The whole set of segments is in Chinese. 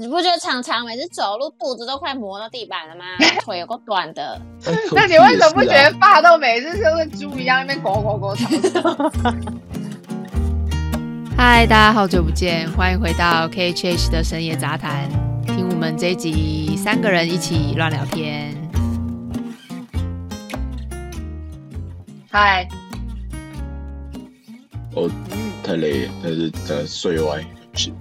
你不觉得常常每次走路肚子都快磨到地板了吗？腿有够短的。那你为什么不觉得霸道每次就跟猪一样那边狗狗狗吵？嗨，大家好久不见，欢迎回到 KHH 的深夜杂谈，听我们这一集三个人一起乱聊天。嗨，我太累了，但是在睡歪，不行。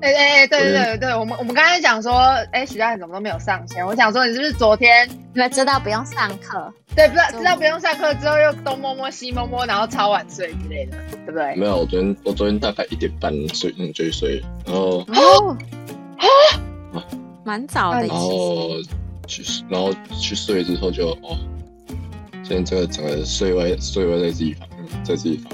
哎哎哎，对对对对，我们我们刚才讲说，哎，徐大人怎么都没有上线？我想说，你是不是昨天因为知道不用上课？对，不知道知道不用上课之后又东摸摸西摸摸，然后超晚睡之类的，对不对？没有，我昨天我昨天大概一点半睡，嗯，就睡，然后哦啊，蛮早的，然后去然后去睡之后就哦，现在这个整个睡歪睡歪在自己房，在自己房。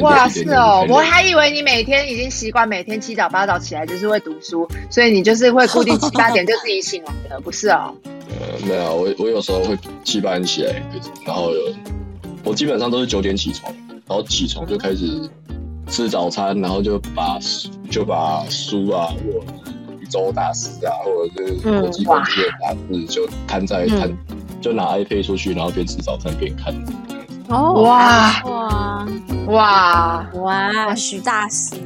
哇，是哦，我还以为你每天已经习惯每天七早八早起来就是会读书，所以你就是会固定七八点就自己醒来的，不是哦？呃，没有，我我有时候会七八点起来，然后有我基本上都是九点起床，然后起床就开始吃早餐，然后就把就把书啊，或者一周大事啊，或者是国际关系的杂志就摊在摊，就拿 iPad 出去，然后边吃早餐边看。哦哇哇哇哇！徐大师，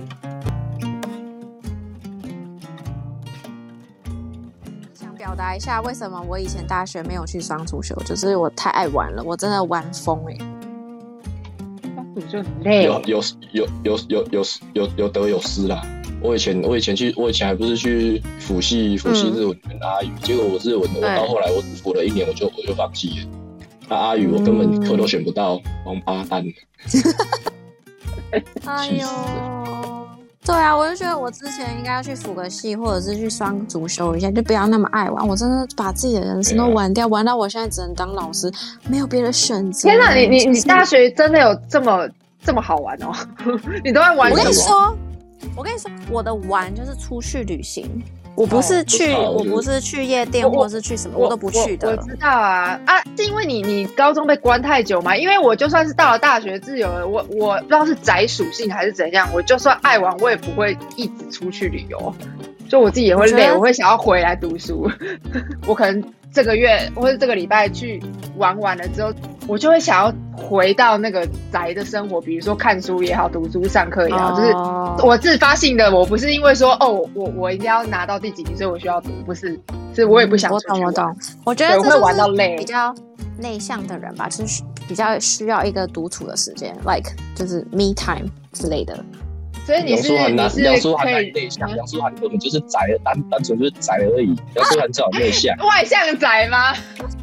想表达一下为什么我以前大学没有去双主修，就是我太爱玩了，我真的玩疯哎。双主修很累，有有有有有有有有得有失啦。我以前我以前去，我以前还不是去辅系辅系日文跟阿语，结果我日文我到后来我只辅了一年，我就我就放弃了。那阿宇，我根本课都选不到，王八蛋！哎呦，对啊，我就觉得我之前应该要去辅个系，或者是去双足修一下，就不要那么爱玩。我真的把自己的人生都玩掉，玩到我现在只能当老师，没有别的选择。天哪，你你你大学真的有这么这么好玩哦？你都在玩？我跟你说，我跟你说，我的玩就是出去旅行。我不是去，我不是去夜店，或者是去什么，我都不去的。我知道啊啊，是因为你你高中被关太久嘛？因为我就算是到了大学自由了，我我不知道是宅属性还是怎样，我就算爱玩，我也不会一直出去旅游。就我自己也会累，我会想要回来读书。我可能这个月或者这个礼拜去玩完了之后。我就会想要回到那个宅的生活，比如说看书也好，读书上课也好，就是我自发性的，我不是因为说哦，我我一定要拿到第几名，所以我需要读，不是，是我也不想。我懂，我懂。我觉得会玩到累，比较内向的人吧，就是比较需要一个独处的时间，like 就是 me time 之类的。所以你是你是杨书涵内向，杨书涵根本就是宅，单单纯就是宅而已。杨书涵最好内向，外向宅吗？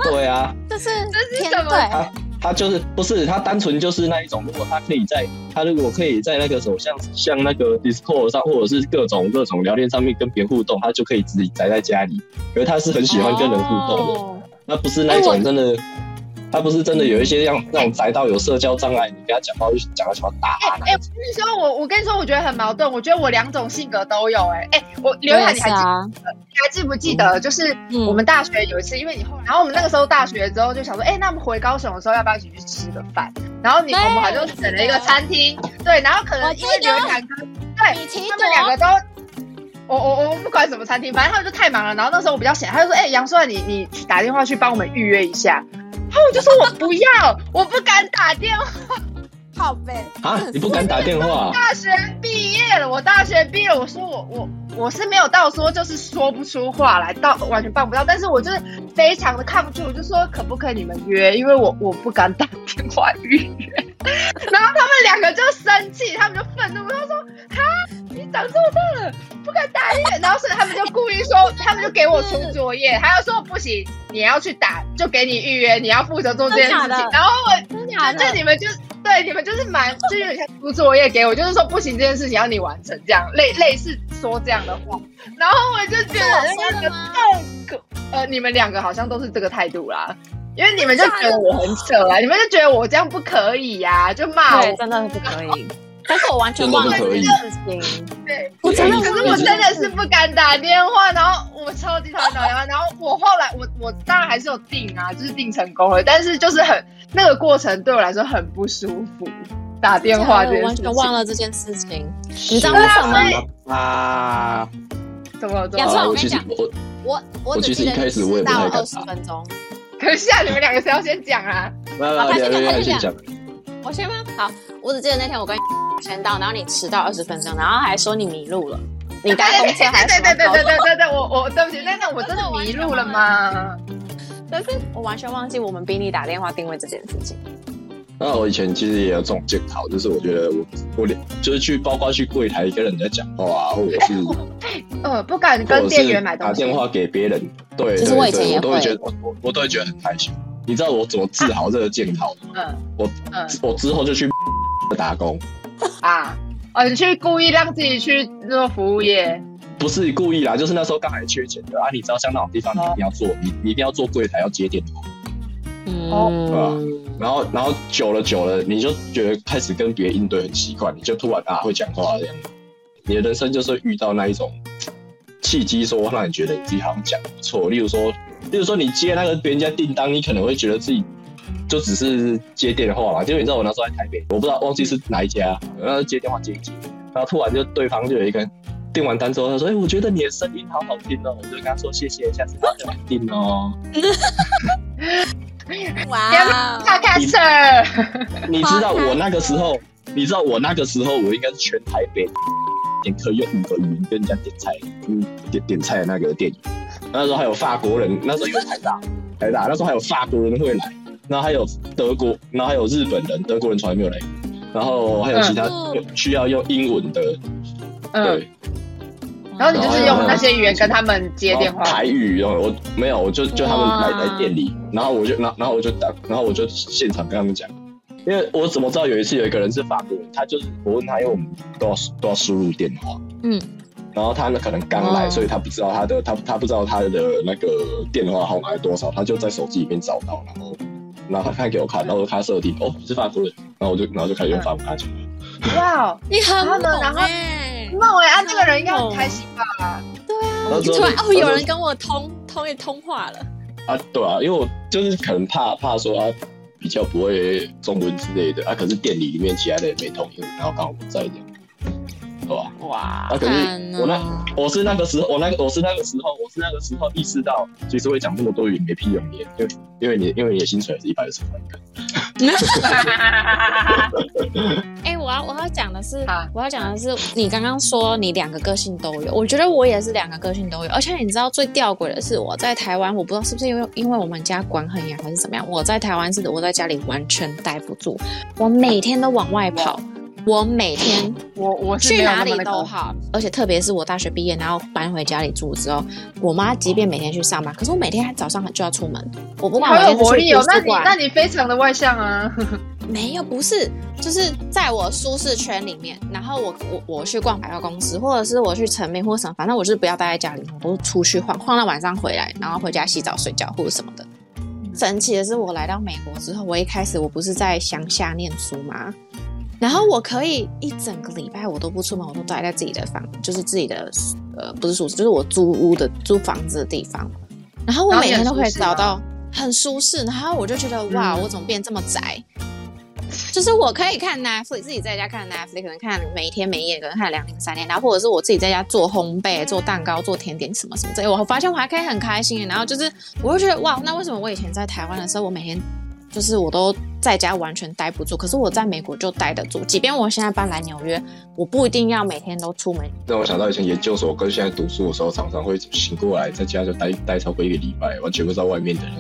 对啊，这是这是什么？他他就是不是他单纯就是那一种。如果他可以在他如果可以在那个什么像像那个 Discord 上或者是各种各种聊天上面跟别人互动，他就可以自己宅在家里。可是他是很喜欢跟人互动的，那不是那种真的。他不是真的有一些像那种宅到有社交障碍，你跟他讲话就讲到什么打。哎，我跟你说，我我跟你说，我觉得很矛盾。我觉得我两种性格都有。哎哎，我刘海，你还记你还记不记得？就是我们大学有一次，因为你后，然后我们那个时候大学之后就想说，哎，那我们回高雄的时候要不要一起去吃个饭？然后你我们好像选了一个餐厅，对，然后可能因为刘海哥，对，他们两个都，我我我不管什么餐厅，反正他们就太忙了。然后那时候我比较闲，他就说，哎，杨帅，你你打电话去帮我们预约一下。然后我就说我不要，我不敢打电话，好呗。啊，你不敢打电话？大学毕业了，我大学毕业，我说我我我是没有到说就是说不出话来，到完全办不到，但是我就是非常的抗拒，我就说可不可以你们约，因为我我不敢打电话预约。然后他们两个就生气，他们就愤怒，他说哈，你长这么大了不敢打预约，然后所以他们就故意说，他们就给我出作业，他要说不行。你要去打，就给你预约，你要负责做这件事情。然后我，就你们就对你们就是蛮，就有点像出作业给我，就是说不行，这件事情要你完成，这样类类似说这样的话。然后我就觉得那个个呃，你们两个好像都是这个态度啦，因为你们就觉得我很扯啊，你们就觉得我这样不可以呀，就骂我，真的是不可以。但是我完全忘了这件事情。对，我真的，可是我真的是不敢打电话，然后我超级讨厌打电话，然后我后来我我当然还是有订啊，就是订成功了，但是就是很那个过程对我来说很不舒服，打电话这件事情，完全忘了这件事情，你知道为什么吗啊？怎么怎亚么？洲我跟你讲我我我我其实一只记得开始我也不太到二十分钟。可是现在你们两个谁要先讲啊？那好他先讲他先人先讲，我先吗？好，我只记得那天我跟先到，然后你迟到二十分钟，然后还说你迷路了，你搭公车还是对对对对对什么对对对，我我对不起，那那我真的迷路了吗？但是我完全忘记我们逼你打电话定位这件事情。那我以前其实也有这种检讨，就是我觉得我我连就是去包括去柜台跟人家讲话啊，或者 是呃，不敢跟店员买东西。打电话给别人，对，其实我以前也都会会觉得我我我都会觉得很害羞。你知道我怎么治好这个检讨的吗？嗯我嗯我之后就去打工，啊，哦，你去故意让自己去做服务业，不是故意啦，就是那时候刚好缺钱的啊。你知道像那种地方，你一定要做，你你一定要做柜台，要接电话。嗯，然后然后久了久了，你就觉得开始跟别人应对很习惯，你就突然啊会讲话这样。你的人生就是遇到那一种契机，说让你觉得你自己好像讲错。例如说，例如说你接那个别人家订单，你可能会觉得自己就只是接电话嘛。结果你知道我那时候在台北，我不知道忘记是哪一家，然后接电话接一接，然后突然就对方就有一个人订完单之后，他说：“哎、我觉得你的声音好好听哦。”我就跟他说：“谢谢，下次再来订哦。哇哦，大开始，”你知道我那个时候，你知道我那个时候，我应该是全台北点可以用五个语音跟人家点菜，嗯，点点菜的那个店员。那时候还有法国人，那时候有台大，台大那时候还有法国人会来，然后还有德国，然后还有日本人，德国人从来没有来。过，然后还有其他嗯。需要用英文的，嗯，对，然后你就是用那些语言跟他们接电话，台语，哦我没有，我就就他们来来店里，然后我就然后然后我就打，然后我就现场跟他们讲，因为我怎么知道有一次有一个人是法国人，他就是我问他，因为我们都要都要输入电话，嗯，然后他呢可能刚来，哦所以他不知道他的他他不知道他的那个电话号码是多少，他就在手机里面找到，然后然后他看给我看，然后他设定哦你是法国人，然后我就然后就开始用法文跟他讲，哇哦，你很猛然后哎，那我啊，这个人应该很开心吧？然后之后突然哦，有人跟我通通一通话了，啊，对啊，因为我就是可能怕怕说他比较不会中文之类的啊，可是店里里面其他的也没通英文，然后刚好我在这样，对吧？哇，啊，可是看我那哦我是那个时候，我那个我是那个时候，我是那个时候意识到，其实会讲这么多语言没屁用，因为因为你因为你的薪水是一百二十块，哎、我要我要讲的是好，我要讲的是，你刚刚说你两个个性都有，我觉得我也是两个个性都有。而且你知道最吊诡的是，我在台湾，我不知道是不是因为因为我们家管很严还是怎么样，我在台湾是我在家里完全待不住，我每天都往外跑，我每天我我去哪里都好，而且特别是我大学毕业，然后搬回家里住之后，我妈即便每天去上班，可是我每天早上就要出门，我不管我有活力哦那你那你非常的外向啊，没有，不是，就是在我舒适圈里面，然后我我我去逛百货公司，或者是我去成名或什么，反正我就是不要待在家里，我都出去晃，晃到晚上回来，然后回家洗澡睡觉或者什么的。神奇的是，我来到美国之后，我一开始我不是在乡下念书吗？然后我可以一整个礼拜我都不出门，我都待在自己的房，就是自己的呃不是宿舍，就是我租屋的租房子的地方。然后我每天都可以找到很舒适，然后我就觉得哇，嗯我怎么变这么宅？就是我可以看 Netflix，自己在家看 Netflix，可能看每天每夜，可能看两天三天，然后或者是我自己在家做烘焙、做蛋糕、做甜点什么什么之类，我发现我还可以很开心。然后就是我就觉得哇，那为什么我以前在台湾的时候，我每天就是我都在家完全待不住，可是我在美国就待得住，即便我现在搬来纽约，我不一定要每天都出门。让我想到以前研究所跟现在读书的时候，常常会醒过来，在家就待待超过一个礼拜，完全不知道外面的人，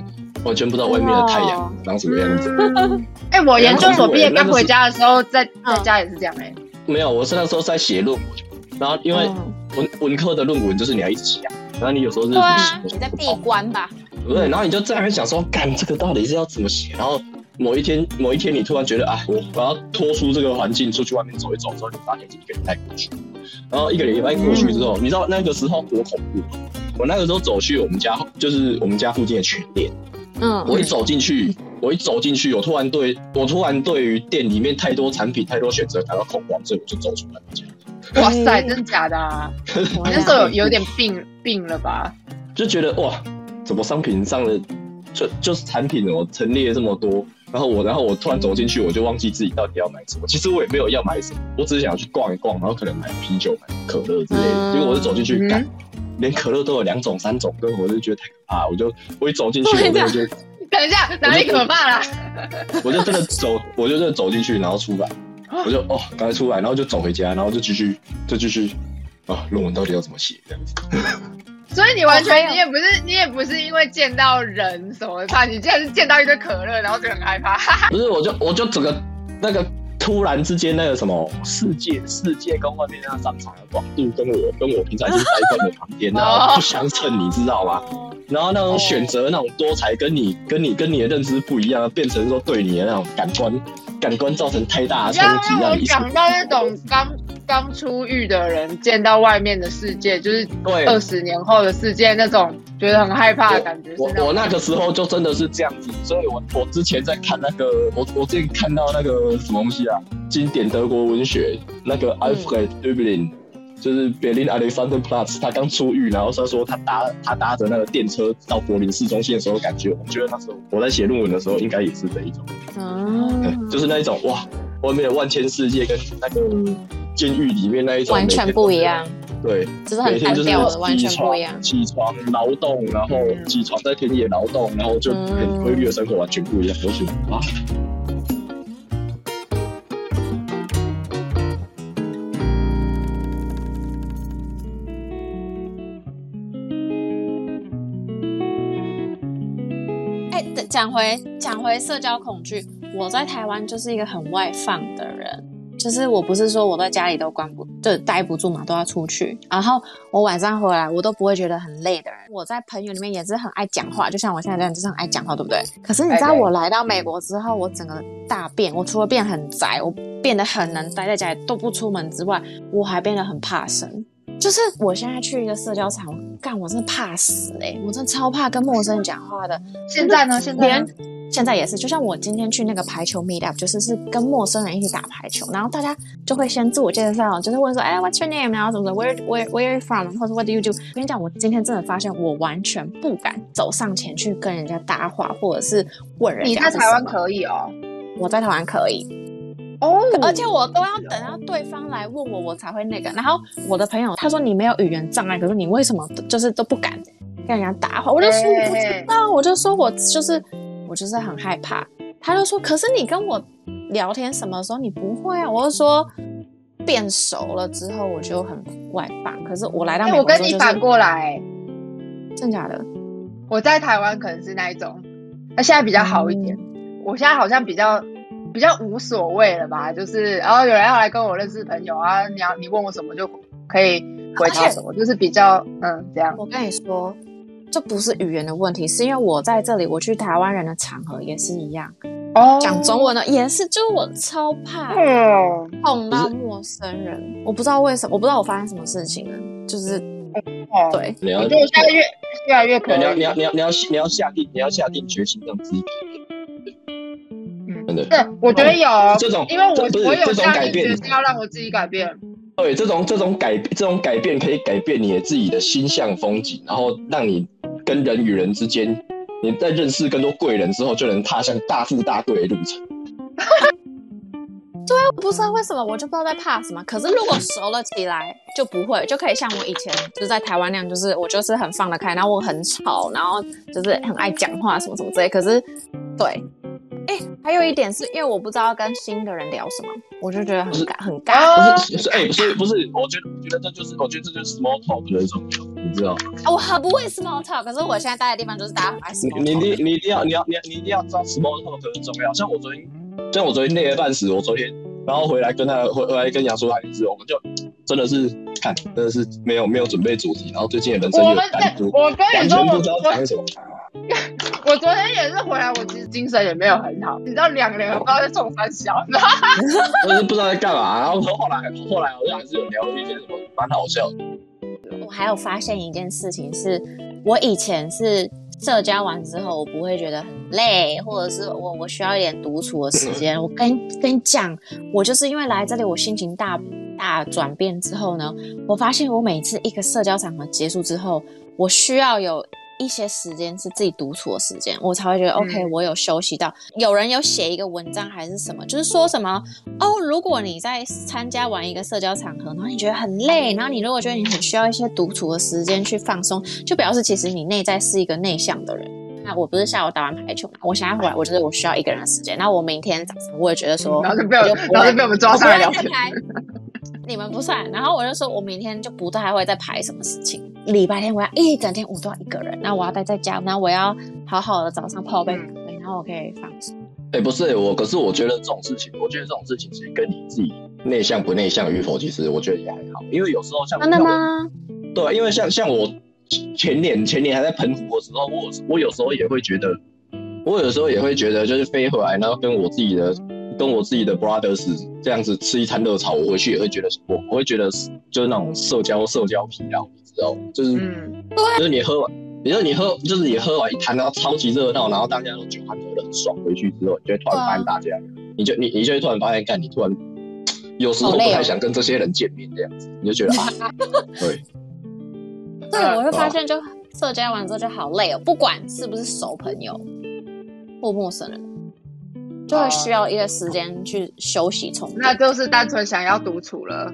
完全不知道外面的太阳哦长什么样子。哎，我研究所毕业刚回家的时候，在嗯在家也是这样哎，没有，我是那时候在写论文，然后因为嗯文文科的论文就是你要一直写，然后你有时候是对你在闭关吧？对，然后你就在那边想说，干这个到底是要怎么写？然后某一天，某一天你突然觉得，啊，我我要脱出这个环境，出去外面走一走之后，你发现一个礼拜过去，然后一个礼拜过去之后，你知道那个时候多恐怖吗？我那个时候走去我们家，就是我们家附近的全店，嗯，我一走进去，我一走进去，我突然对我突然对于店里面太多产品、太多选择感到恐慌，所以我就走出来家。哇塞，真假的啊？你 那时候有有点病病了吧？就觉得哇，怎么商品上的就就是产品我陈列这么多，然后我然后我突然走进去，我就忘记自己到底要买什么。其实我也没有要买什么，我只是想要去逛一逛，然后可能买啤酒、买可乐之类的。嗯结果我就走进去，嗯、连可乐都有两种、三种，跟我就觉得太可怕。我就我一走进去，我就就等一下，哪里可怕啦？我就真的走，我就真的走进去，然后出来，我就哦，刚才出来，然后就走回家，然后就继续就继续啊，论文到底要怎么写这样子。所以你完全你也不是你也不是因为见到人什么的怕，你竟然是见到一堆可乐，然后就很害怕。不是，我就我就整个那个突然之间那个什么世界世界跟外面那个商场的广度，跟我跟我平常已经待在的旁边，然后不相称，你知道吗？然后那种选择那种多彩，跟你跟你跟你的认知不一样，变成说对你的那种感官感官造成太大的冲击，让你一想到那种刚刚出狱的人见到外面的世界，就是对。二十年后的世界那种觉得很害怕的感觉。是我我那个时候就真的是这样子，所以我我之前在看那个，我我之前看到那个什么东西啊，经典德国文学那个 Alfred Döblin，、就是 Berlin Alexanderplatz，他刚出狱，然后他说他搭他搭着那个电车到柏林市中心的时候，感觉我觉得那时候我在写论文的时候，应该也是这一种，嗯，就是那一种哇，外面的万千世界跟那个监狱里面那一种完全不一样，，对，就是很每天就是单调的，完全起床不一样。起床劳动，然后起床在田野劳动，然后就很规律的生活完全不一样。我觉得啊，讲回讲回社交恐惧，我在台湾就是一个很外放的人，就是我不是说我在家里都关不就待不住嘛，都要出去，然后我晚上回来我都不会觉得很累的人。我在朋友里面也是很爱讲话，就像我现在这样，就是很爱讲话，对不对？可是你知道我来到美国之后，我整个大变，我除了变很宅，我变得很能待在家里都不出门之外，我还变得很怕生。就是我现在去一个社交场，干我真的怕死哎、我真的超怕跟陌生人讲话的。现在呢？现在现在也是，就像我今天去那个排球 meet up，就是是跟陌生人一起打排球，然后大家就会先自我介绍，就是问说，哎，What's your name？然后什么的，Where Where Where are you from？或者 What do you do？我跟你讲，我今天真的发现，我完全不敢走上前去跟人家搭话，或者是问人家你在台湾可以哦。我在台湾可以，哦，而且我都要等到对方来问我，我才会那个。然后我的朋友他说你没有语言障碍，可是你为什么就是都不敢跟人家搭话？我就说我不知道，我就说我就是我就是很害怕。他就说，可是你跟我聊天什么时候你不会啊？我就说变熟了之后我就很外放，可是我来到我跟你反过来，真假的，我在台湾可能是那一种，那现在比较好一点。我现在好像比较比较无所谓了吧，就是然后有人要来跟我认识朋友啊，你要你问我什么就可以回答什么，就是比较嗯这样。我跟你说，这不是语言的问题，是因为我在这里，我去台湾人的场合也是一样，哦。讲中文的也是，就是我超怕嗯，碰到陌生人，我不知道为什么，我不知道我发生什么事情了，就是哦，对，你要我觉得我现在越越来越可能。你要你要你要你要你要下定你要下定决心让自己真的。对，我觉得有哦，这种因为我我有这种下定改变。决心要让我自己改变。对这种这种改这种改变可以改变你的自己的心象风景，然后让你跟人与人之间，你在认识更多贵人之后，就能踏上大富大贵的路程。我不知道为什么，我就不知道在怕什么。可是如果熟了起来，就不会，就可以像我以前就是在台湾那样，就是我就是很放得开，然后我很吵，然后就是很爱讲话什么什么之类。可是，对，哎，还有一点是因为我不知道跟新的人聊什么，我就觉得很尬很尬。哦不是是哎，所以不是，我觉得我觉得这就是我觉得这就是 small talk 的一种，你知道吗？我很不会 small talk，可是我现在待的地方就是大家很爱 small 你 talk。你你一定要你要你要你一定要知道 small talk 的重要。像我昨天，像我昨天累了半死，我昨天然后回来跟他回回来跟杨叔还是，我们就真的是看真的是没有没有准备主题，然后最近的人生有我们感触，我跟完你说，我全不知道我讲什么。我昨天也是回来，我其实精神也没有很好，你知道两个人不知道在冲三小，你知道吗？就是不知道在干嘛，然后后来后来好像还是有聊一些什么蛮好笑的。我还有发现一件事情是，我以前是社交完之后，我不会觉得很累，或者是我我需要一点独处的时 间。我跟跟你讲，我就是因为来这里，我心情大大转变之后呢，我发现我每次一个社交场合结束之后，我需要有一些时间是自己独处的时间，我才会觉得、嗯 OK，我有休息到。有人有写一个文章还是什么，就是说什么哦，如果你在参加完一个社交场合，然后你觉得很累，然后你如果觉得你很需要一些独处的时间去放松，就表示其实你内在是一个内向的人。那我不是下午打完排球嘛，我现在回来，我觉得我需要一个人的时间。那我明天早上我也觉得说，然后就被我我就不会然后就被我们抓上来聊天。你们不算，然后我就说，我明天就不太会再排什么事情。礼拜天我要一整天我都要一个人，那我要待在家，那我要好好的早上泡杯咖啡，然后我可以放松。哎、不是我，可是我觉得这种事情，我觉得这种事情其实跟你自己内向不内向与否，其实我觉得也还好，因为有时候像真的？吗？对，因为像像我前年前年还在澎湖的时候，我我有时候也会觉得，我有时候也会觉得，就是飞回来，然后跟我自己的跟我自己的 brothers 这样子吃一餐热炒，我回去也会觉得，我我会觉得就是那种社交社交疲劳，你知道吗？就是、嗯，就是你喝完，你说你喝就是你喝完一坛，然后超级热闹，然后大家都酒酣喝的很爽，回去之后，你就会突然发现大家，你就你你就会突然发现，干你突然有时候不太想跟这些人见面这样子，你就觉得啊，对。对，嗯我会发现就社交完之后就好累哦，不管是不是熟朋友或陌生人，就会需要一个时间去休息充电。那就是单纯想要独处了。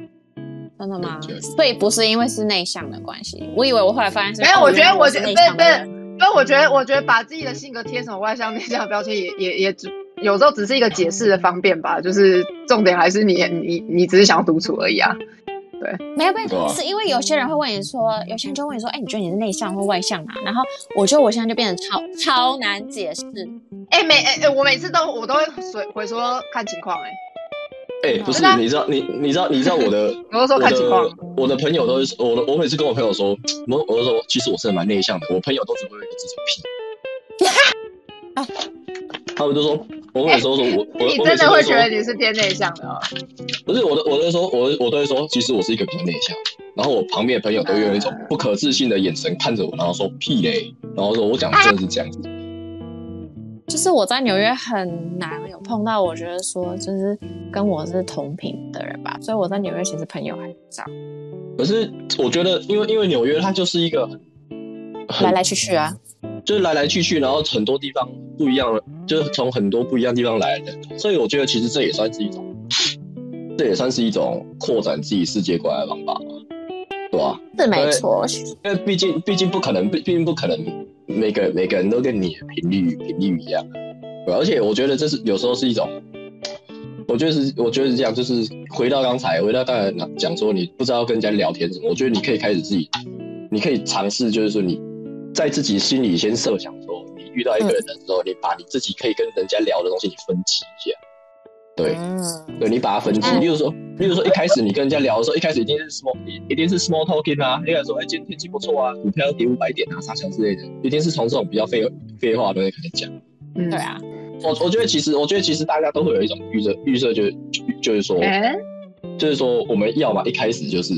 真的吗对？所以不是因为是内向的关系，我以为我后来发现是没有，哦我觉得，我觉得，对内向的人对，因为我觉得，我觉得把自己的性格贴什么外向、内向的标签也，也也只有时候只是一个解释的方便吧。就是重点还是你，你，你只是想要独处而已啊。没有没对啊有，是因为有些人会问你说，有些人就问你说，哎、你觉得你是内向或外向啊？然后我觉得我现在就变得超超难解释。哎、每哎、哎我每次都我都会回回说看情况，哎，哎、不是你知道，你你知道，你知道我的，我都说看情况我。的朋友都是我的，我每次跟我朋友说，我我都说，其实我是蛮内向的，我朋友都只会有一个字叫屁。他们就说，我每次都说我 我你真的会觉得你是偏内向的哦？不是我都，我都说，我我都会说，其实我是一个比较内向，然后我旁边的朋友都用一种不可置信的眼神看着我，然后说屁嘞，然后说我讲的真的是这样子，就是我在纽约很难有碰到，我觉得说就是跟我是同频的人吧，所以我在纽约其实朋友很少，可是我觉得，因为因为纽约它就是一个来来去去啊。就是来来去去，然后很多地方不一样的，就是从很多不一样地方来的，所以我觉得其实这也算是一种，这也算是一种扩展自己世界观的方法嘛，对吧、是没错，因为毕竟毕竟不可能，毕毕竟不可能每个每个人都跟你的频率频率一样，而且我觉得这是有时候是一种，我觉得是我觉得是这样，就是回到刚才，回到刚才讲说你不知道跟人家聊天什么，我觉得你可以开始自己，你可以尝试，就是说你在自己心里先设想说，你遇到一个人的时候，你把你自己可以跟人家聊的东西你分级一下，对。嗯，对你把它分级，嗯。例如说，例如说一开始你跟人家聊的时候，一开始一定是 small，一一定是 small talking 啊，一开始说，哎，今天天气不错啊，股票要跌五百点啊，啥啥之类的，一定是从这种比较废废话的东西开始讲。嗯。对，啊，我我觉得其实，我觉得其实大家都会有一种预设，预设就是就是说，哎、就是说我们要嘛一开始就是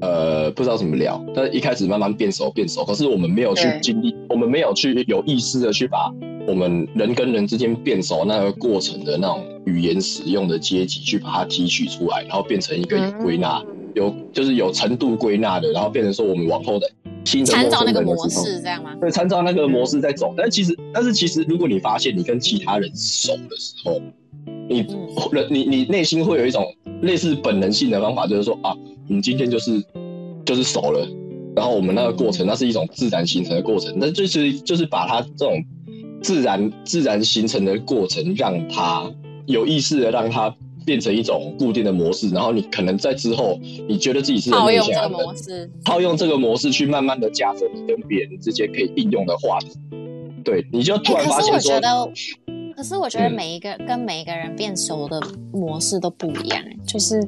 呃不知道怎么聊，但是一开始慢慢变熟变熟，可是我们没有去经历，我们没有去有意识的去把我们人跟人之间变熟那个过程的那种语言使用的阶级去把它提取出来，然后变成一个有归纳、有就是有程度归纳的，然后变成说我们往后的新的参照那个模式，这样吗？对，参照那个模式在走。但其实，但是其实，如果你发现你跟其他人熟的时候，你嗯人你你内心会有一种类似本能性的方法，就是说啊，我们今天就是就是熟了，然后我们那个过程，那是一种自然形成的过程，那就是就是把它这种自然自然形成的过程，让它有意识的让它。变成一种固定的模式，然后你可能在之后，你觉得自己是很套用这个内向的模式，套用这个模式去慢慢的加深你跟别人之间可以应用的话题。对，你就突然发现说，我觉得，可是我觉得嗯每一个、跟每一个人变熟的模式都不一样，哎就是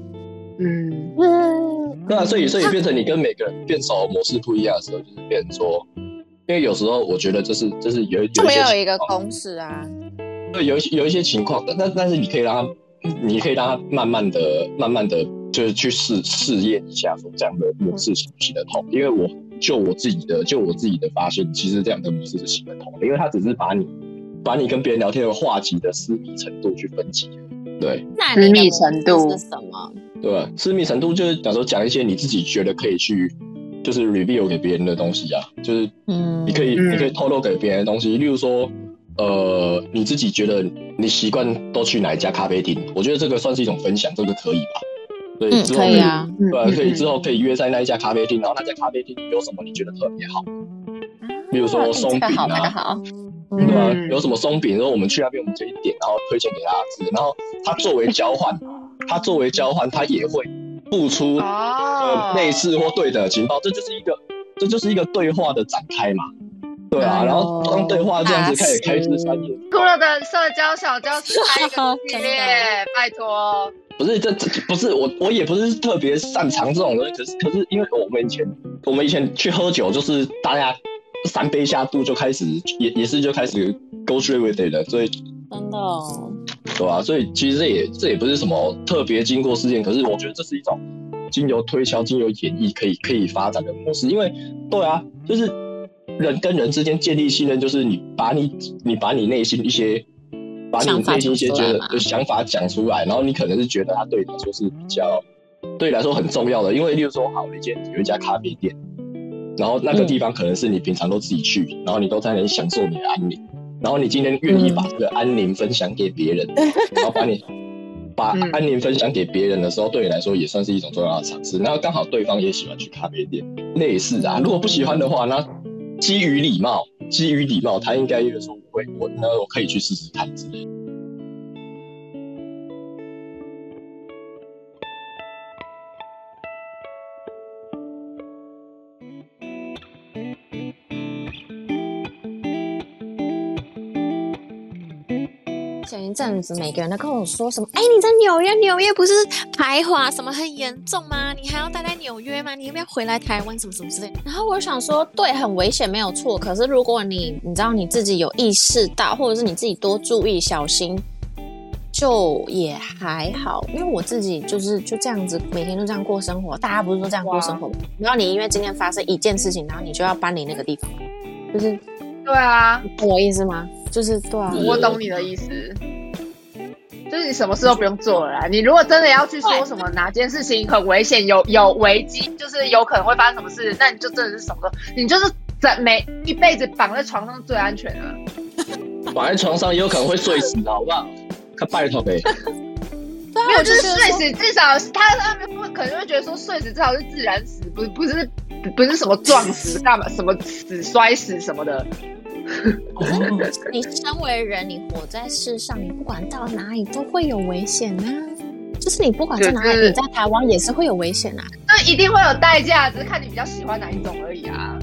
嗯，嗯，对啊，所以所以变成你跟每个人变熟模式不一样的时候，就是变成说，因为有时候我觉得这是这是有一些没有一个公式啊。对，有一些有一些情况，但但但是你可以让他，你可以让他慢慢的、慢慢的，就是去试试验一下，说这样的模式行不行得通？因为我就我自己的，就我自己的发现，其实这样的模式是行得通的，因为他只是把你把你跟别人聊天的话题的私密程度去分级。对那私密程度是什么？对吧？私密程度就是假如说讲一些你自己觉得可以去就是 reveal 给别人的东西啊，就是嗯。你可以、嗯。你可以透露给别人的东西，例如说，呃，你自己觉得你习惯都去哪一家咖啡厅，我觉得这个算是一种分享，这个可以吧？对，嗯之后可以啊，嗯对啊，可以之后后可以约在那一家咖啡厅，然后那家咖啡厅有什么你觉得特别好，比如说松饼啊，好，对吧、嗯。有什么松饼，然后我们去那边我们可以点，然后推荐给大家吃，然后他作为交换，他作为交换，他也会付出类似或对的情报，这就是一个这就是一个对话的展开嘛，对啊，然后当对话这样子开始开枝散叶，骷髅的社交小教室开一个系列，拜托。不是这这不是我我也不是特别擅长这种东西，可是可是因为我们以前我们以前去喝酒，就是大家三杯下肚就开始也也是就开始 go straight with it 了，所以真的哦，对啊、所以其实这也这也不是什么特别经过事件，可是我觉得这是一种经由推销、经由演绎可以可以发展的模式。因为对啊，就是人跟人之间建立信任，就是你把你你把你内心一些把你内心一些觉得的想法讲出来，然后你可能是觉得他对你来说是比较对你来说很重要的。因为例如说，好，你今天有一家咖啡店，然后那个地方可能是你平常都自己去，然后你都在那里享受你的安宁。然后你今天愿意把这个安宁分享给别人，然后把你把嗯安宁分享给别人的时候，对你来说也算是一种重要的尝试。然后刚好对方也喜欢去咖啡店，类似啊。如果不喜欢的话，那基于礼貌，基于礼貌，他应该也说我会我那我可以去试试看之类的。前一阵子每个人都跟我说什么，哎，你在纽约，纽约不是排华什么很严重吗？你还要待在纽约吗？你要不要回来台湾什么什么之类的？然后我就想说，对，很危险没有错，可是如果你你知道你自己有意识到，或者是你自己多注意小心。就也还好，因为我自己就是就这样子，每天都这样过生活。大家不是都这样过生活吗？然后你因为今天发生一件事情，然后你就要搬离那个地方，就是对啊，懂我意思吗？就是对啊，我懂你的意思。就是你什么事都不用做了啦。你如果真的要去说什么哪件事情很危险、有有危机，就是有可能会发生什么事，那你就真的是什么都，你就是整每一辈子绑在床上最安全了。绑在床上也有可能会睡死的，好不好？他拜托呗。没有，我就是睡死，至少他他们会可能会觉得说睡死至少是自然死，不是不是不是什么撞死干嘛，什么死摔死什么的。你身为人，你活在世上，你不管到哪里都会有危险啊。就是你不管在哪里，就是你在台湾也是会有危险啊。那一定会有代价，只是看你比较喜欢哪一种而已啊。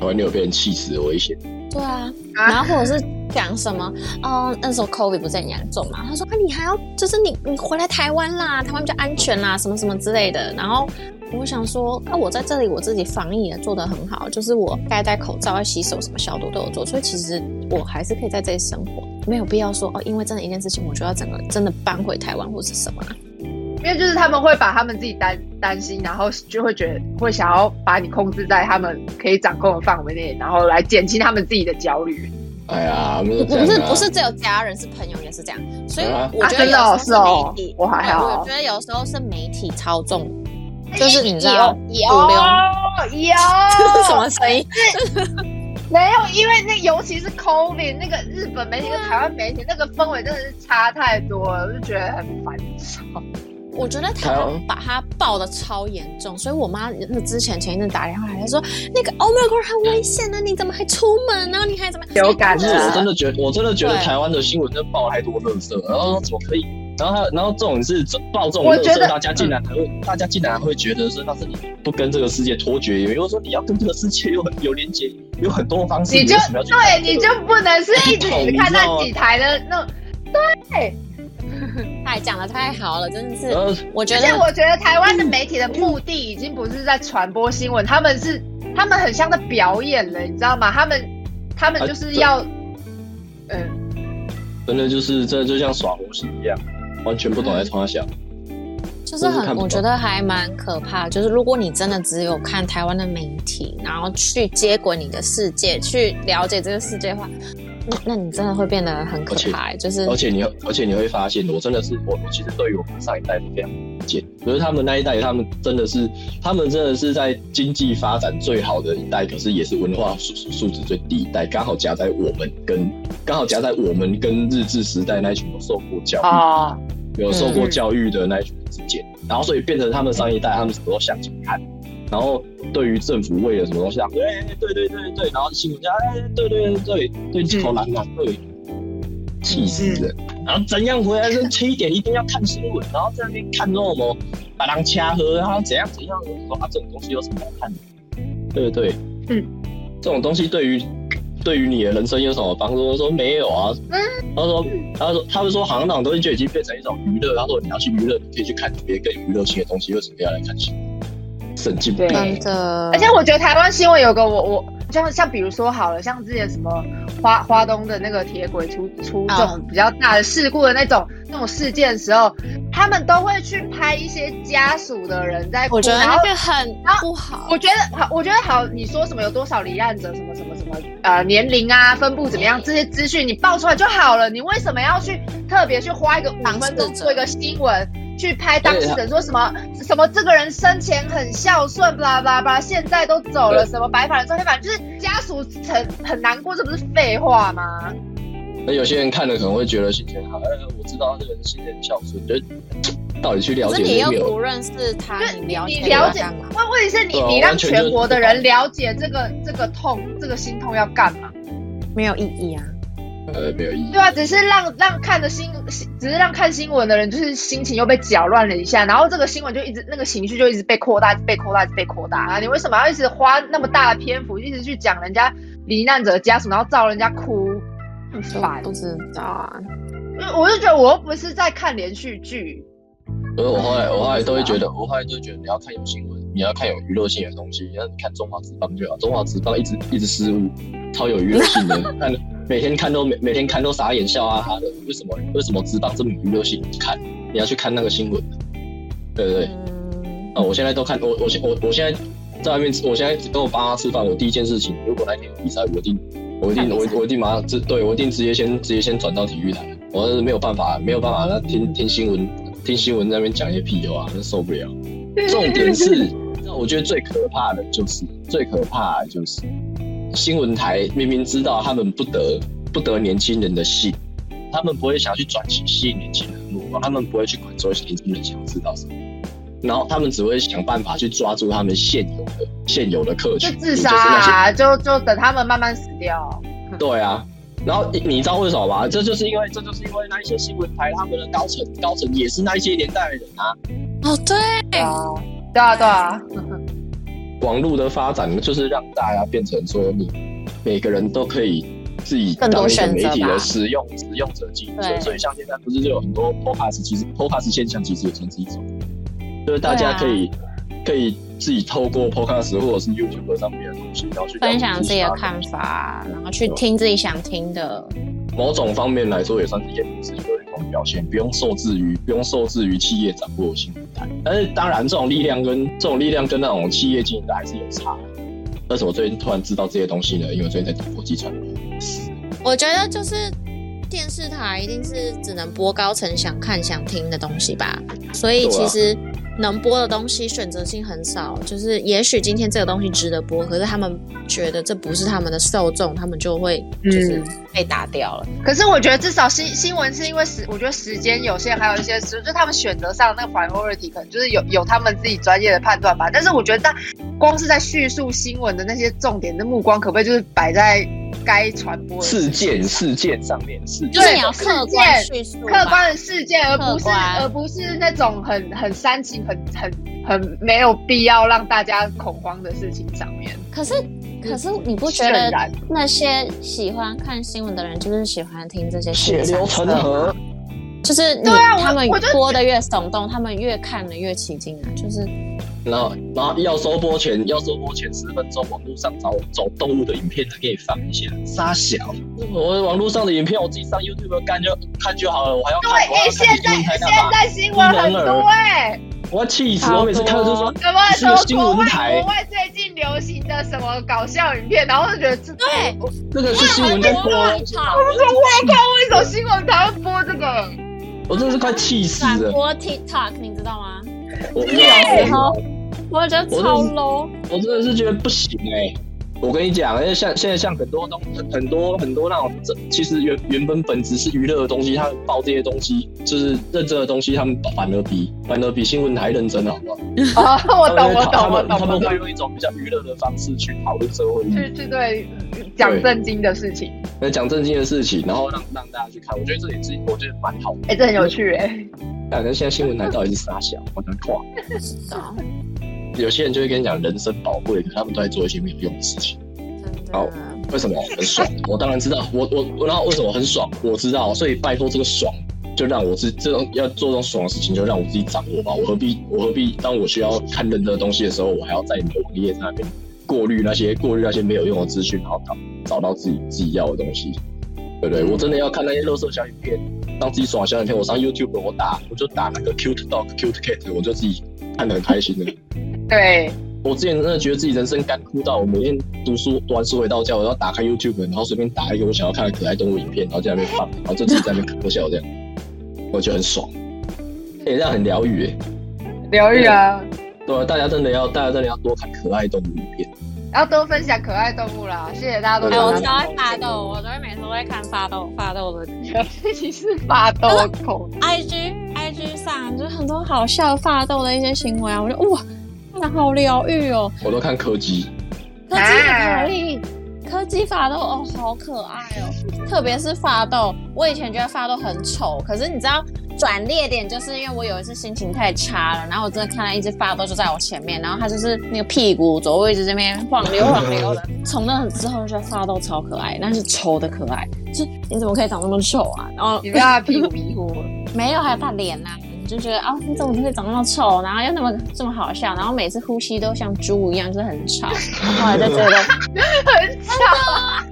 台湾你有被人气死的危险。对啊，啊然后或者是讲什么，哦，那时候 COVID 不是很严重嘛？他说啊，你还要就是你你回来台湾啦，台湾比较安全啦，什么什么之类的。然后我想说，啊，我在这里我自己防疫也做得很好，就是我该戴口罩、要洗手，什么消毒都有做，所以其实我还是可以在这里生活，没有必要说哦，因为真的一件事情，我就要整个真的搬回台湾或是什么啊。因为就是他们会把他们自己担担心，然后就会觉得会想要把你控制在他们可以掌控的范围内，然后来减轻他们自己的焦虑。哎呀，不不是啊不是只有家人，是朋友也是这样，所以啊我觉得有时候是哦媒体，我还好我觉得有时候是媒体操纵，就是你知道有主流有 什么声音？没有，因为那尤其是 COVID 那个日本媒体跟台湾媒体那个氛围真的是差太多了，我就觉得很烦躁。我觉得台湾把它爆的超严重，所以我妈那之前前一阵打电话来，她说那个 Omicron 很危险呢，你怎么还出门？然后你还怎么流感不是，啊我真的觉得，我真的觉得台湾的新闻真的爆太多垃圾了，然后怎么可以？然后然后这种是爆这种垃圾，我觉得大家竟然还会，大家竟然还会觉得说那是你不跟这个世界脱节，也就是说你要跟这个世界有很有连接，有很多方式，你就对，你就不能是一直看那几台的那种。对，太讲的太好了，真的是我觉得而且我觉得台湾的媒体的目的已经不是在传播新闻，他们是他们很像在表演了，你知道吗？他们他们就是要，嗯，真的就是这就像耍猴戏一样，完全不懂在冲他想。就是很，我觉得还蛮可怕。就是如果你真的只有看台湾的媒体，然后去接轨你的世界，去了解这个世界的话，那那你真的会变得很可怕、欸，就是而且你而且你会发现，我真的是我我其实对于我们上一代是非常见，可是他们那一代，他们真的是他们真的是在经济发展最好的一代，可是也是文化素素质最低一代，刚好夹在我们跟刚好夹在我们跟日治时代那一群有受过教育、哦，有受过教育的那一群之间，然后所以变成他们上一代，他们什么都向前看。然后对于政府为了什么东西啊，对对对对对，然后新闻家哎对对对对对口蓝啊对，气死人！然后怎样回来是七点一定要看新闻，然后在那边看那么把人掐喝，然后怎样怎样，我说啊这种东西有什么好看的？对不对？嗯，这种东西对于对于你的人生有什么帮助？我说没有啊。他说他说他们说好像那种东西就已经变成一种娱乐。他说你要去娱乐，你可以去看别的更娱乐性的东西，为什么要来看新闻？神经病！的，而且我觉得台湾新闻有个我我像像比如说好了，像之前什么花花东的那个铁轨出出这种比较大的事故的那种那种事件的时候，他们都会去拍一些家属的人在哭，我觉得那个很不好。我觉得好，我觉得好，你说什么有多少罹难者，什么什么什么，呃，年龄啊，分布怎么样，这些资讯你报出来就好了。你为什么要去特别去花一个五分钟做一个新闻，去拍当事人说什么什么这个人生前很孝顺，巴拉巴拉巴拉，现在都走了，什么白发人送黑发人，就是家属很很难过，这不是废话吗？那有些人看了可能会觉得心情好，哎，我知道这个人心情很孝顺，就是到底去了可是你又？不认识他，你了解你了解他干嘛？问问题是你你让全国的人了解这个这个痛这个心痛要干嘛？没有意义啊。呃，没有意义。对啊，只是让让看的新，只是让看新闻的人就是心情又被搅乱了一下，然后这个新闻就一直那个情绪就一直被扩大，被扩大，被扩大啊！你为什么要一直花那么大的篇幅，一直去讲人家罹难者的家属，然后造人家哭，很就烦不。知道啊。因为我就觉得我又不是在看连续剧，所以我后来我后来都会觉得，我后来都觉得你要看有新闻，你要看有娱乐性的东西，然后你看中华职棒就好。中华职棒一直一直失误，超有娱乐性的，看 每天看都每每天看都傻眼笑啊哈的。为什么为什么职棒这么有娱乐性？你看你要去看那个新闻，对不对？嗯，啊，我现在都看我我现我我现在在外面吃，我现在跟我爸妈吃饭，我第一件事情，如果那天有比赛，我一定我一定我我一定马上直对我一定直接先直接先转到体育台，我是没有办法没有办法，那听听新闻听新闻在那边讲一些屁话，真受不了。重点是，那我觉得最可怕的就是最可怕的就是新闻台明明知道他们不得不得年轻人的信，他们不会想去转型吸引年轻人的目光，他们不会去管说年轻人想要知道什么。然后他们只会想办法去抓住他们现有的现有的客群，就自杀就是那些啊，就就等他们慢慢死掉。对啊，然后你你知道为什么吗？这就是因为这就是因为那一些新闻台他们的高层高层也是那一些年代的人啊。哦，对，对啊，对啊，对啊，网络的发展就是让大家变成说你每个人都可以自己当一个媒体的使用使用者进所以对。所以像现在不是就有很多 podcast，其实 podcast 现象其实也算是一种，就是大家可以、可以自己透过 podcast 或者是 YouTube 上面的东西，然后去分享自己的看法，然后去听自己想听的。某种方面来说，也算是言论自由的一种表现，不用受制于不用受制于企业掌握的新平台。但是当然，这种力量跟这种力量跟那种企业经营的还是有差。但是我最近突然知道这些东西呢？因为最近在读国际传播。我觉得就是电视台一定是只能播高层想看想听的东西吧，所以其实能播的东西选择性很少。就是也许今天这个东西值得播，可是他们觉得这不是他们的受众，他们就会就是被打掉了。可是我觉得至少新新闻是因为时，我觉得时间有限，还有一些时，就他们选择上那个 priority 可能就是有有他们自己专业的判断吧。但是我觉得在光是在叙述新闻的那些重点的目光，可不可以就是摆在该传播的事件事件上面，事件就是你要事客观叙述，客观的事件，而不是而不是那种很很煽情、很很很没有必要让大家恐慌的事情上面。可是，可是你不觉得那些喜欢看新闻的人，就是喜欢听这些血流成河。就是你、对啊他们播的越耸动，他们越看的越起劲啊！就是然后，然后要收播前，要收播前十分钟，网络上找找动物的影片给你放一下。傻小，我网络上的影片我自己上 YouTube 看就看就好了，我还要对，看。我还哎、现在现？在新闻很多哎、我要气死！我每次看到就说什么新什么国外闻台国，外最近流行的什么搞笑影片，然后就觉得这对，这个是新闻在播，好，我说我靠，为什么新闻台会播这个？我真的是快气死了。转播 TikTok，你知道吗？我我然后我我觉得超 low。我真的是觉得不行哎、我跟你讲，因为像现在像很多东很很多很多那种，这其实原原本本质是娱乐的东西，他们报这些东西就是认真的东西，他们反而比反而比新闻台认真，好不好？啊，我懂，我懂，我他们懂。他们会用一种比较娱乐的方式去讨论社会去去对讲正经的事情，那讲正经的事情，然后让让大家去看，我觉得这也是我觉得蛮好的。哎，这很有趣哎。感觉现在新闻台到底是啥小？我的话，有些人就会跟你讲人生宝贵，可他们都在做一些没有用的事情。好为什么很爽？我当然知道，我我我，然后为什么很爽？我知道，所以拜托这个爽，就让我是这种要做这种爽的事情，就让我自己掌握吧。我何必我何必当我需要看认真的东西的时候，我还要在你的网页上面过滤那些过滤那些没有用的资讯，然后找找到自己自己要的东西，对不对？我真的要看那些乐色小影片，让自己爽的小影片。我上 YouTube 我打我就打那个 cute dog cute cat，我就自己看得很开心的。对，我之前真的觉得自己人生干枯到，我每天读书读完书回到家，我要打开 YouTube，然后随便打一个我想要看的可爱动物影片，然后在那边放，然后就自己在那边可笑这样，我觉得很爽，哎、这样很疗愈哎。疗愈啊，对啊，大家真的要，大家真的要多看可爱动物影片。要多分享可爱动物啦，谢谢大家都我超爱发豆，我都会每次都会看发豆发豆的。尤其是发抖口，IG IG 上，就是很多好笑发豆的一些行为啊，我就哇，看得好疗愈哦。我都看柯基，柯基也可以，柯基发豆哦，好可爱哦！特别是发豆，我以前觉得发豆很丑，可是你知道转捩点就是因为我有一次心情太差了，然后我真的看到一只发豆就在我前面，然后它就是那个屁股左右一直这边晃溜晃溜的。从那之后就觉得发豆超可爱，但是丑的可爱，就是你怎么可以长那么丑啊？然后你被他的屁股迷惑了。没有，还有他脸呐、你就觉得啊，你怎么可以长那么丑，然后又那么这么好笑，然后每次呼吸都像猪一样，就是很吵。后来就觉得很吵。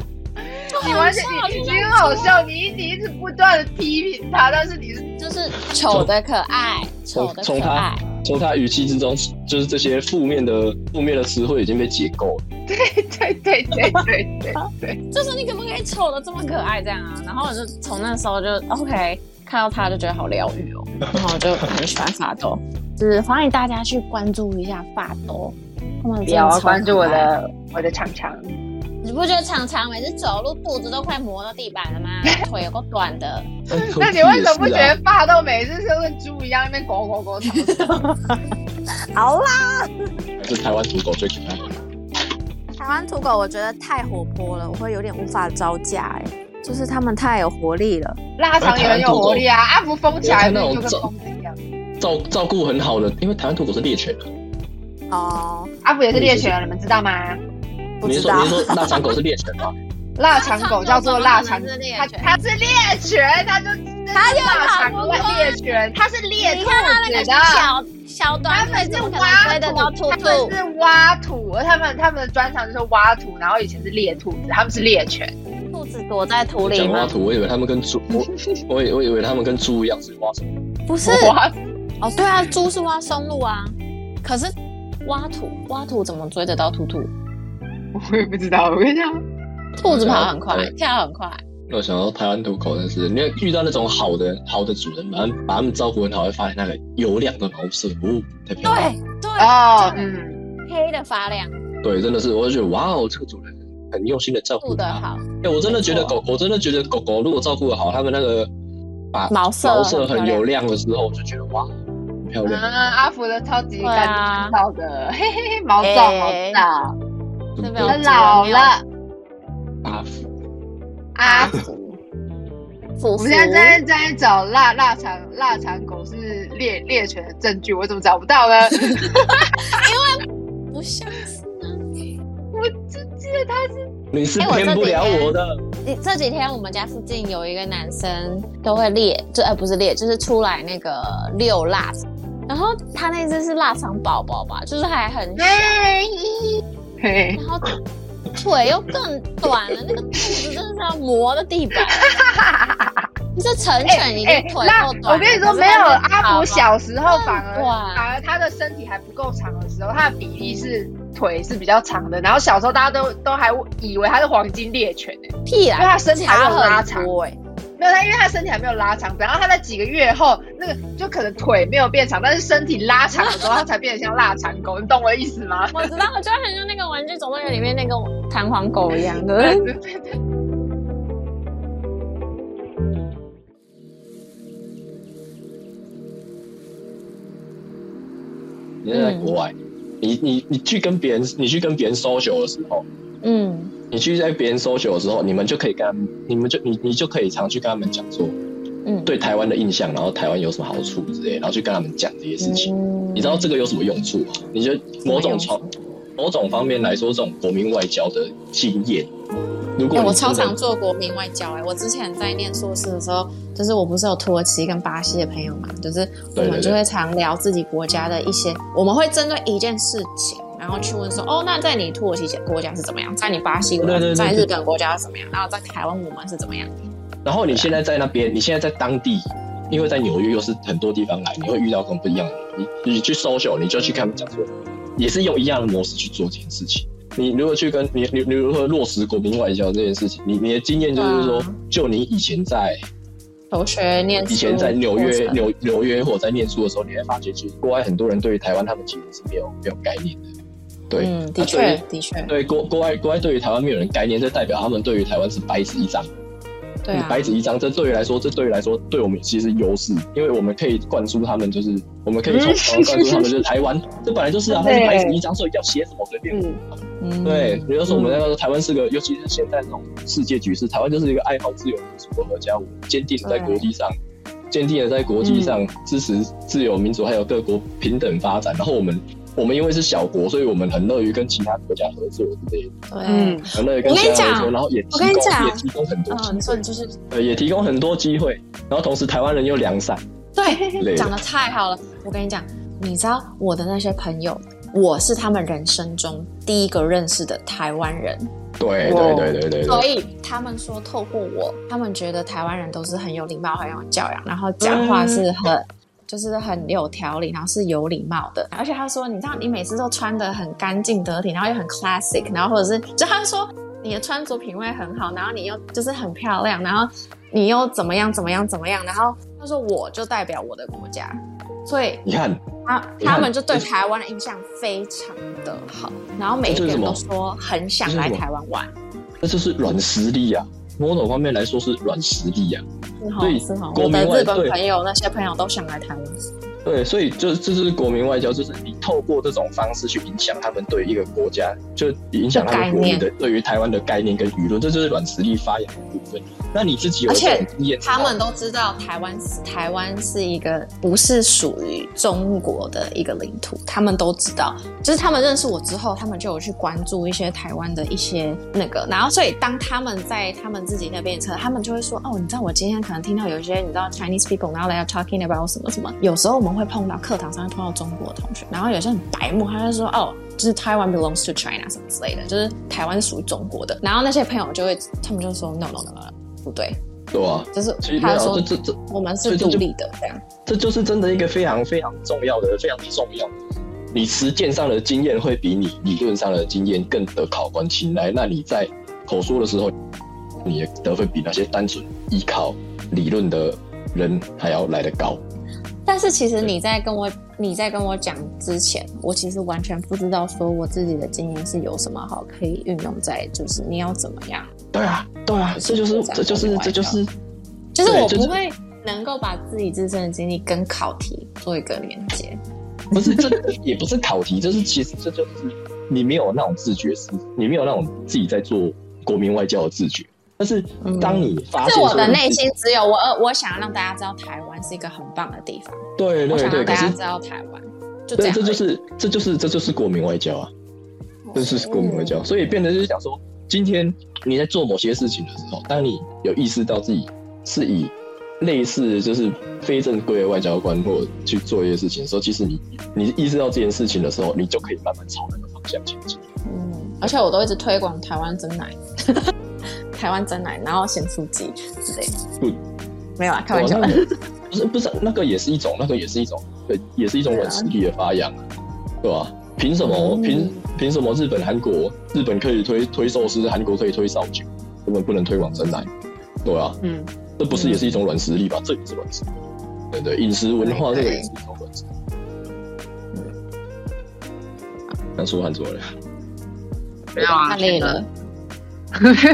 你完全你你很好笑，你一你一直不断的批评他，但是你是就是丑的可爱，丑的可爱。从他语气之中，就是这些负面的负面的词汇已经被解构了。对对对对对对对，就是你可不可以丑的这么可爱这样啊？然后我就从那时候就 OK，看到他就觉得好疗愈哦，然后我就很喜欢发豆，就是欢迎大家去关注一下发豆，他们不要关注我。的我的长长。你不觉得常常每次走路肚子都快磨到地板了吗？腿有够短的。那你为什么不觉得？得发豆每次是跟猪一样那边狗狗狗？好啦，是台湾土狗最可爱。台湾土狗我觉得太活泼了，我会有点无法招架哎、就是他们太有活力了。腊肠也很有活力啊，阿福疯起来就跟疯子一样。照照顾很好的，因为台湾土狗是猎犬啊。哦，阿福也是猎犬，你们知道吗？你是不知道说你是说腊肠狗是猎犬吗？腊肠狗叫做腊肠它它是猎犬，它就它有腊肠好多猎犬，它是猎兔子的。小小短腿，他们是怎么可能挖追得到兔土，他们？是挖土，而他们他们的专长就是挖土，然后以前是猎兔子，他们是猎犬。躲在土里吗？讲挖土，我以为他们跟猪，我我以我以为他们跟猪一样是挖什么？不是挖哦，对啊，猪是挖松露啊，可是挖土挖土怎么追得到兔兔？我也不知道，我跟你讲，兔子跑很快对，跳很快。我想到台湾土狗真是，你要遇到那种好的好的主人，把他们把他们照顾很好，会发现那个油亮的毛色，哦，太漂亮了。对对，哦，嗯，黑的发亮，对，真的是，我就觉得哇哦，这个主人很用心的照顾它。好，哎、我真的觉得狗，我真的觉得狗狗如果照顾的好，它们那个把毛色毛色很油亮。的时候，我就觉得哇，很漂亮。嗯，阿福的超级干燥的，嘿嘿嘿，毛躁毛哎躁，这边真的很老了，啊，阿福。阿福我们现在在在找腊腊肠腊肠狗是猎猎犬的证据，我怎么找不到呢？你是哎我这骗不了几天我的。你这几天我们家附近有一个男生都会猎，就呃不是猎，就是出来那个遛腊肠，然后他那只是腊肠宝宝吧，就是还很小，嘿，然后腿又更短了，那个肚子真的是要磨的地板，你这成犬已哎经腿那够短了，我跟你说，没有阿福小时候反而反而他的身体还不够长的时候，他的比例是腿是比较长的。然后小时候大家都都还以为他是黄金猎犬呢、屁啦，因为他身体还没有拉差长。没有他，因为他身体还没有拉长，然后他在几个月后，那个就可能腿没有变长，但是身体拉长的时候，他才变得像腊肠狗，你懂我的意思吗？我知道，我就很像那个《玩具总动员》里面那个弹簧狗一样，对不对？对对你在国外，你你你去跟别人，你去跟别人 social 的时候，嗯，你去在别人 social 的时候，你们就可以跟他们，你们就你你就可以常去跟他们讲说，嗯。对台湾的印象，然后台湾有什么好处之类，然后去跟他们讲这些事情。嗯。你知道这个有什么用处吗？你觉得某种从某种方面来说，这种国民外交的经验，如果我超常做国民外交哎、我之前在念硕士的时候，就是我不是有土耳其跟巴西的朋友嘛，就是我们就会常聊自己国家的一些，我们会针对一件事情，然后去问说，哦，那在你土耳其国家是怎么样？在你巴西国家，对对对在日本国家是怎么样？然后在台湾我们是怎么样？然后你现在在那边，你现在在当地，因为在纽约又是很多地方来，你会遇到跟不一样的人。你你去 social，你就去看他们讲说，也是用一样的模式去做这件事情。你如果去跟你你你如何落实国民外交这件事情，你你的经验就是说啊，就你以前在求学念书以前在纽约纽纽约或者在念书的时候，你会发现，其实国外很多人对于台湾他们其实是没有没有概念的。对，嗯，的确于的确，对国国外国外对于台湾没有人概念，这代表他们对于台湾是白纸一张。对啊，白纸一张，这对于来说，这对于来说，对我们其实是优势，因为我们可以灌输他们，就是我们可以从从 灌输他们，就是台湾，这本来就是啊，它是白纸一张，所以要写什么随便。嗯，嗯对，比如说我们那个台湾是个，尤其是现在这种世界局势，台湾就是一个爱好自由民主的国家，坚定的在国际上，坚定的在国际上支持自由民主，还有各国平等发展。然后我们我们因为是小国，所以我们很乐于跟其他国家合作之类的，对，嗯很乐于跟其他合作，然后也提我跟你讲供也提供很多你说会你，就是呃，也提供很多机会。然后同时台湾人又良善，对，累讲的太好了。我跟你讲，你知道我的那些朋友，我是他们人生中第一个认识的台湾人，对对对对对，所以他们说透过我，他们觉得台湾人都是很有礼貌、很有教养，然后讲话是很。就是很有条理，然后是有礼貌的，而且他说，你知道，你每次都穿的很干净得体，然后又很 classic，然后或者是，就他说你的穿着品味很好，然后你又就是很漂亮，然后你又怎么样怎么样怎么样，然后他说我就代表我的国家，所以你看，他他们就对台湾的印象非常的好，然后每一个人都说很想来台湾玩，那就是软实力啊。某种方面来说是软实力啊。是哈所以是哈，国我的日本民外对朋友那些朋友都想来台湾，对，所以就这就是国民外交，就是你透过这种方式去影响他们对一个国家，就影响他们国民的对于台湾的概念跟舆论，这就是软实力发扬的部分。那你自己而且他们都知道台湾是台湾是一个不是属于中国的一个领土，他们都知道。就是他们认识我之后，他们就有去关注一些台湾的一些那个，然后所以当他们在他们自己那边他们就会说：“哦，你知道我今天可能听到有一些你知道 Chinese people，然后 they are talking about 什么什么。”有时候我们会碰到课堂上会碰到中国的同学，然后有些很白目，他就说：“哦。”就是台湾 belongs to China 什么之类的，就是台湾是属于中国的。然后那些朋友就会，他们就说 no no no no，不对，对啊？就是他说这这这我们是独立的这样。这就是真的一个非常非常重要的、非常重要的。你实践上的经验会比你理论上的经验更得考官青睐。那你在口说的时候，你的得分比那些单纯依靠理论的人还要来得高。但是其实你在跟我你在跟我讲之前，我其实完全不知道说我自己的经验是有什么好可以运用在，就是你要怎么样，对啊，对啊，这就是这就是这就是就是我不会能够把自己自身的经历跟考题做一个连接。不是这也不是考题，就是其实这就是你没有那种自觉是，你没有那种自己在做国民外交的自觉。但是当你发现是我的内心只有我，呃我想要让大家知道台湾是一个很棒的地方，对对对，我想让大家知道台湾，就这对，样。这就是这就是这就是国民外交啊，这就是国民外交。所以变得就是想说，今天你在做某些事情的时候，当你有意识到自己是以类似就是非正规的外交官或去做一些事情的时候，其实你你意识到这件事情的时候，你就可以慢慢朝那个方向前进。嗯，而且我都一直推广台湾真奶，台湾真奶，然后咸酥鸡之类的。没有啊，开玩笑哇。那个不是不是那个也是一种，那个也是一种，对，也是一种软实力的发扬啊，对吧？凭什么嗯凭凭什么日本韩国日本可以推推寿司，韩国可以推烧酒，根本不能推广真奶，对啊，嗯，这不是也是一种软实力吧？这也是软实力，对对，饮食文化这个也是一种软实力。嗯刚说完怎么了？没有啊，太累了。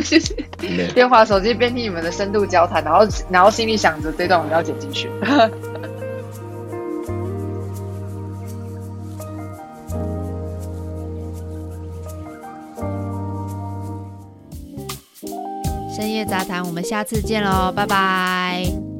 就是没边划手机边听你们的深度交谈，然后然后心里想着这段我要剪进去。深夜杂谈，我们下次见喽，拜拜。